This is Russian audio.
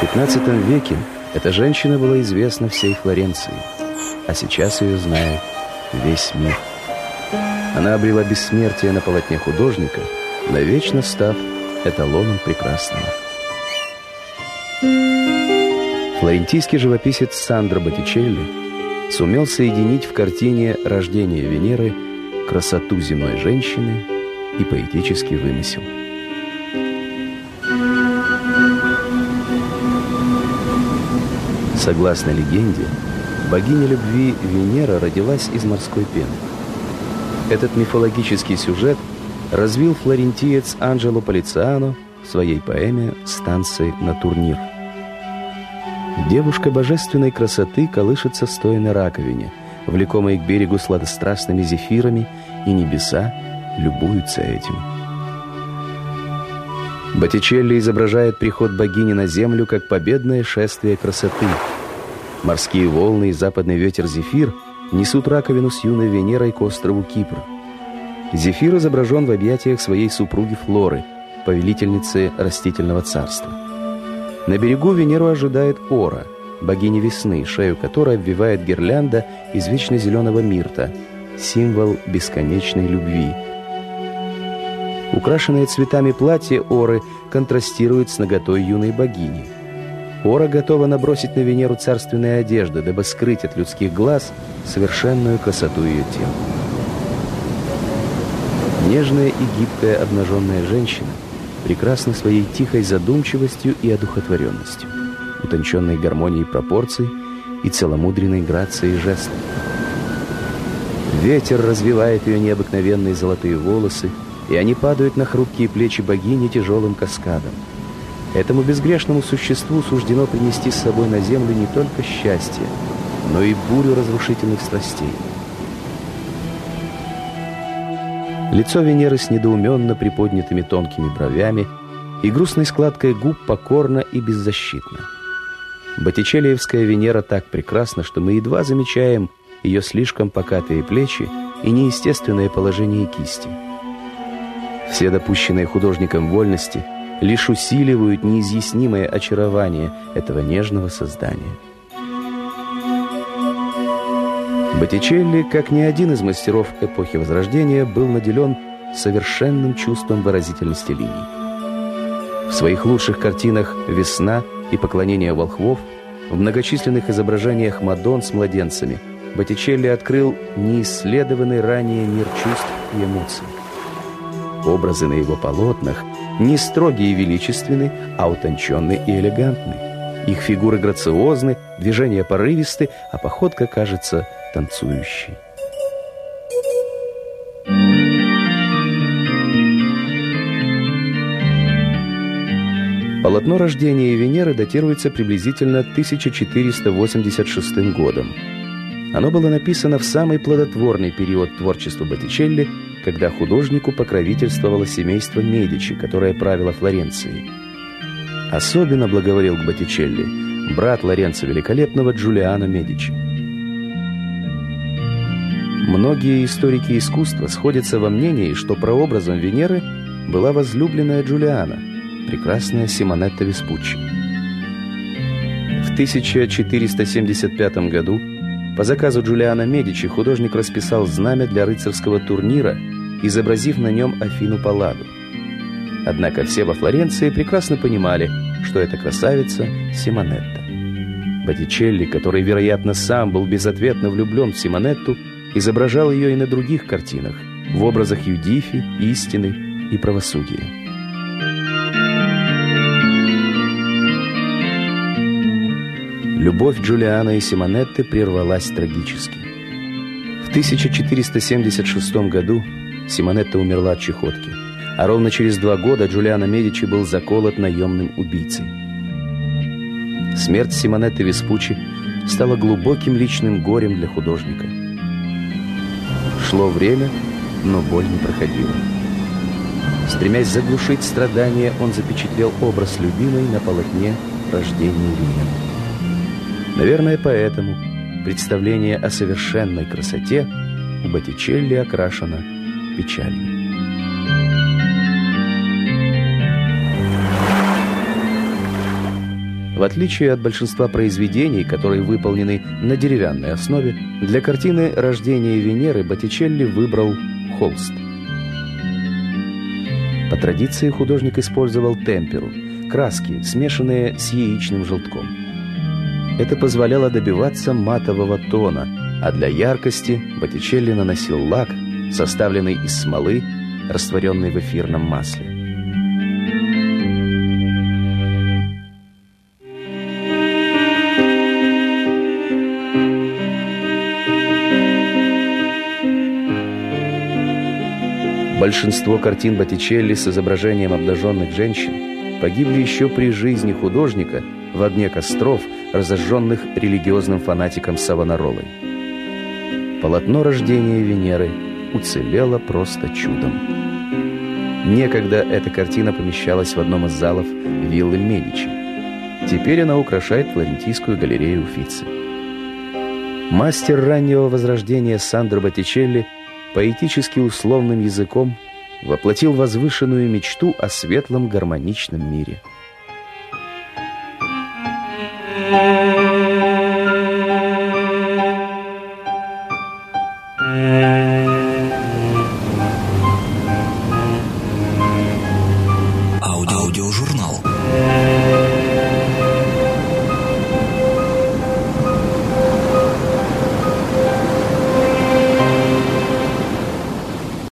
XVII веке эта женщина была известна всей Флоренции, а сейчас ее знает весь мир. Она обрела бессмертие на полотне художника, навечно став эталоном прекрасного. Флорентийский живописец Сандро Боттичелли сумел соединить в картине «Рождение Венеры» красоту земной женщины и поэтический вымысел. Согласно легенде, богиня любви Венера родилась из морской пены. Этот мифологический сюжет развил флорентиец Анджело Полициано в своей поэме «Станции на турнир». Девушка божественной красоты колышется стоя на раковине, влекомой к берегу сладострастными зефирами, и небеса любуются этим. Боттичелли изображает приход богини на землю как победное шествие красоты. Морские волны и западный ветер Зефир несут раковину с юной Венерой к острову Кипр. Зефир изображен в объятиях своей супруги Флоры, повелительницы растительного царства. На берегу Венеру ожидает Ора, богиня весны, шею которой обвивает гирлянда из вечно зеленого мирта, символ бесконечной любви – Украшенное цветами платье Оры контрастирует с наготой юной богини. Ора готова набросить на Венеру царственные одежды, дабы скрыть от людских глаз совершенную красоту ее тела. Нежная и гибкая обнаженная женщина прекрасна своей тихой задумчивостью и одухотворенностью, утонченной гармонией пропорций и целомудренной грацией жестов. Ветер развивает ее необыкновенные золотые волосы, и они падают на хрупкие плечи богини тяжелым каскадом. Этому безгрешному существу суждено принести с собой на землю не только счастье, но и бурю разрушительных страстей. Лицо Венеры с недоуменно приподнятыми тонкими бровями и грустной складкой губ покорно и беззащитно. Боттичелиевская Венера так прекрасна, что мы едва замечаем ее слишком покатые плечи и неестественное положение кисти. Все допущенные художником вольности лишь усиливают неизъяснимое очарование этого нежного создания. Боттичелли, как ни один из мастеров эпохи Возрождения, был наделен совершенным чувством выразительности линий. В своих лучших картинах «Весна» и «Поклонение волхвов», в многочисленных изображениях Мадон с младенцами, Боттичелли открыл неисследованный ранее мир чувств и эмоций. Образы на его полотнах не строгие и величественны, а утонченны и элегантны. Их фигуры грациозны, движения порывисты, а походка кажется танцующей. Полотно рождения Венеры датируется приблизительно 1486 годом. Оно было написано в самый плодотворный период творчества Боттичелли, когда художнику покровительствовало семейство Медичи, которое правило Флоренцией. Особенно благоволил к Боттичелли брат Лоренцо Великолепного Джулиано Медичи. Многие историки искусства сходятся во мнении, что прообразом Венеры была возлюбленная Джулиана, прекрасная Симонетта Веспуччи. В 1475 году по заказу Джулиана Медичи художник расписал знамя для рыцарского турнира, изобразив на нем Афину Палладу. Однако все во Флоренции прекрасно понимали, что это красавица Симонетта. Боттичелли, который, вероятно, сам был безответно влюблен в Симонетту, изображал ее и на других картинах, в образах Юдифи, истины и правосудия. Любовь Джулиана и Симонетты прервалась трагически. В 1476 году Симонетта умерла от чехотки, а ровно через два года Джулиано Медичи был заколот наемным убийцей. Смерть Симонетты Веспуччи стала глубоким личным горем для художника. Шло время, но боль не проходила. Стремясь заглушить страдания, он запечатлел образ любимой на полотне рождения Венеры. Наверное, поэтому представление о совершенной красоте у Боттичелли окрашено печально. В отличие от большинства произведений, которые выполнены на деревянной основе, для картины «Рождение Венеры» Боттичелли выбрал холст. По традиции художник использовал темперу – краски, смешанные с яичным желтком. Это позволяло добиваться матового тона, а для яркости Боттичелли наносил лак, составленный из смолы, растворенной в эфирном масле. Большинство картин Боттичелли с изображением обнаженных женщин погибли еще при жизни художника в огне костров, разожженных религиозным фанатиком Савонаролой. Полотно рождения Венеры уцелела просто чудом. Некогда эта картина помещалась в одном из залов виллы Медичи. Теперь она украшает Флорентийскую галерею Уфици. Мастер раннего возрождения Сандро Боттичелли поэтически условным языком воплотил возвышенную мечту о светлом гармоничном мире – Thank you.